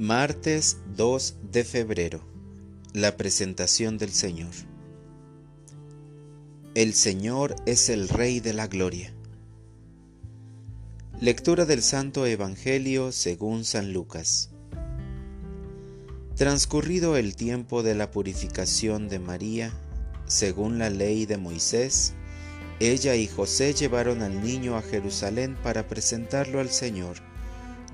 Martes 2 de febrero. La presentación del Señor. El Señor es el Rey de la Gloria. Lectura del Santo Evangelio según San Lucas. Transcurrido el tiempo de la purificación de María, según la ley de Moisés, ella y José llevaron al niño a Jerusalén para presentarlo al Señor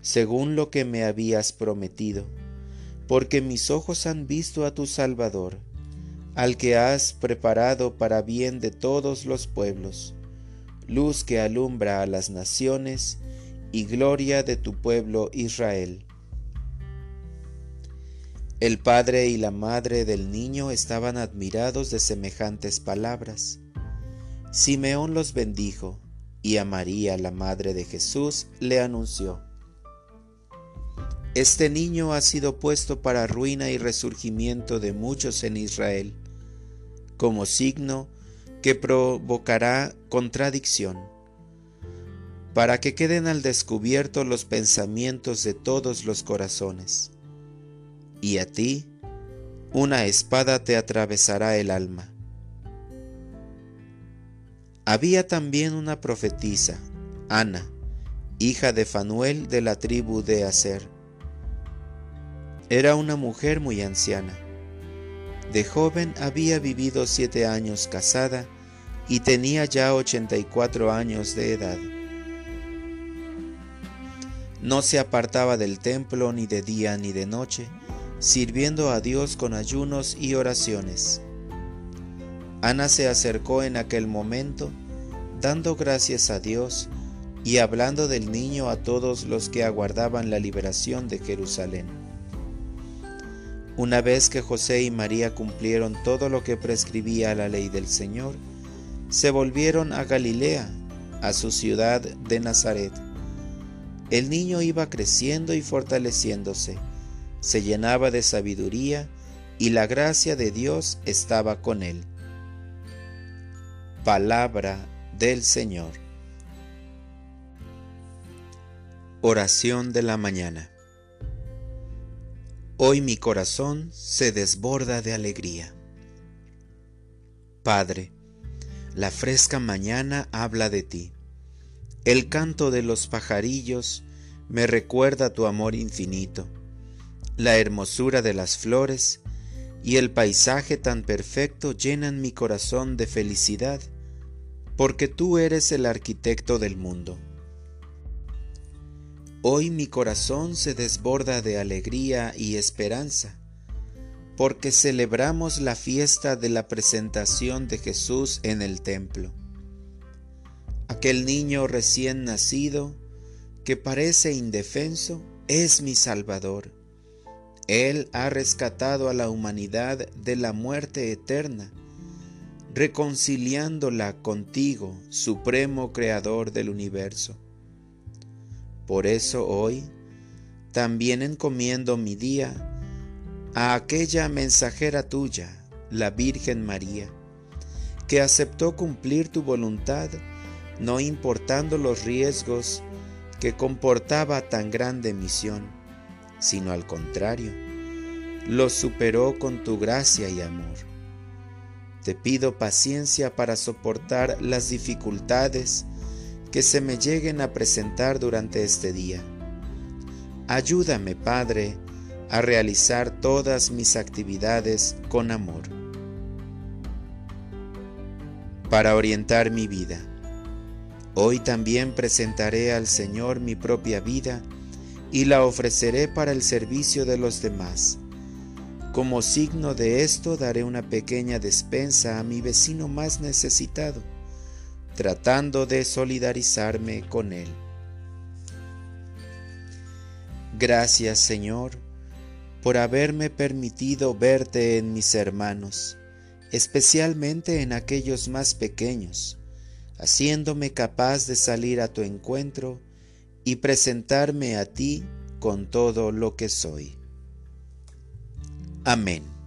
según lo que me habías prometido, porque mis ojos han visto a tu Salvador, al que has preparado para bien de todos los pueblos, luz que alumbra a las naciones y gloria de tu pueblo Israel. El padre y la madre del niño estaban admirados de semejantes palabras. Simeón los bendijo, y a María, la madre de Jesús, le anunció. Este niño ha sido puesto para ruina y resurgimiento de muchos en Israel, como signo que provocará contradicción, para que queden al descubierto los pensamientos de todos los corazones. Y a ti, una espada te atravesará el alma. Había también una profetisa, Ana, hija de Fanuel de la tribu de Aser era una mujer muy anciana. De joven había vivido siete años casada y tenía ya ochenta y cuatro años de edad. No se apartaba del templo ni de día ni de noche, sirviendo a Dios con ayunos y oraciones. Ana se acercó en aquel momento, dando gracias a Dios y hablando del niño a todos los que aguardaban la liberación de Jerusalén. Una vez que José y María cumplieron todo lo que prescribía la ley del Señor, se volvieron a Galilea, a su ciudad de Nazaret. El niño iba creciendo y fortaleciéndose, se llenaba de sabiduría y la gracia de Dios estaba con él. Palabra del Señor. Oración de la mañana. Hoy mi corazón se desborda de alegría. Padre, la fresca mañana habla de ti. El canto de los pajarillos me recuerda tu amor infinito, la hermosura de las flores y el paisaje tan perfecto llenan mi corazón de felicidad, porque tú eres el arquitecto del mundo. Hoy mi corazón se desborda de alegría y esperanza, porque celebramos la fiesta de la presentación de Jesús en el templo. Aquel niño recién nacido, que parece indefenso, es mi Salvador. Él ha rescatado a la humanidad de la muerte eterna, reconciliándola contigo, Supremo Creador del universo. Por eso hoy también encomiendo mi día a aquella mensajera tuya, la Virgen María, que aceptó cumplir tu voluntad, no importando los riesgos que comportaba tan grande misión, sino al contrario, los superó con tu gracia y amor. Te pido paciencia para soportar las dificultades que se me lleguen a presentar durante este día. Ayúdame, Padre, a realizar todas mis actividades con amor. Para orientar mi vida. Hoy también presentaré al Señor mi propia vida y la ofreceré para el servicio de los demás. Como signo de esto daré una pequeña despensa a mi vecino más necesitado, tratando de solidarizarme con él. Gracias Señor por haberme permitido verte en mis hermanos, especialmente en aquellos más pequeños, haciéndome capaz de salir a tu encuentro y presentarme a ti con todo lo que soy. Amén.